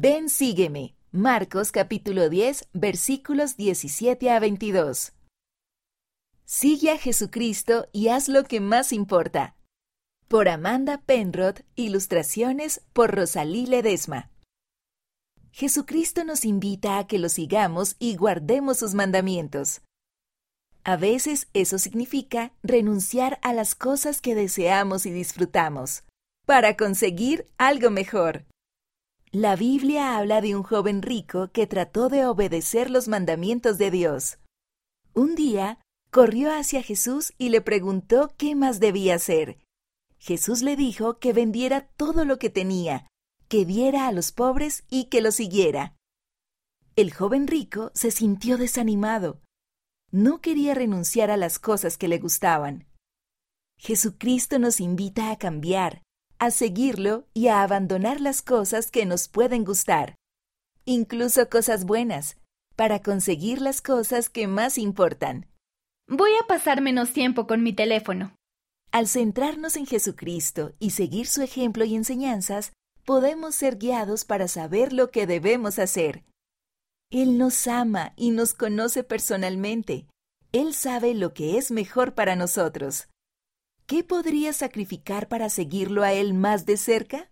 Ven, sígueme. Marcos capítulo 10, versículos 17 a 22. Sigue a Jesucristo y haz lo que más importa. Por Amanda Penrod, ilustraciones por Rosalí Ledesma. Jesucristo nos invita a que lo sigamos y guardemos sus mandamientos. A veces eso significa renunciar a las cosas que deseamos y disfrutamos, para conseguir algo mejor. La Biblia habla de un joven rico que trató de obedecer los mandamientos de Dios. Un día, corrió hacia Jesús y le preguntó qué más debía hacer. Jesús le dijo que vendiera todo lo que tenía, que diera a los pobres y que lo siguiera. El joven rico se sintió desanimado. No quería renunciar a las cosas que le gustaban. Jesucristo nos invita a cambiar, a seguirlo y a abandonar las cosas que nos pueden gustar, incluso cosas buenas, para conseguir las cosas que más importan. Voy a pasar menos tiempo con mi teléfono. Al centrarnos en Jesucristo y seguir su ejemplo y enseñanzas, podemos ser guiados para saber lo que debemos hacer. Él nos ama y nos conoce personalmente. Él sabe lo que es mejor para nosotros. ¿Qué podrías sacrificar para seguirlo a Él más de cerca?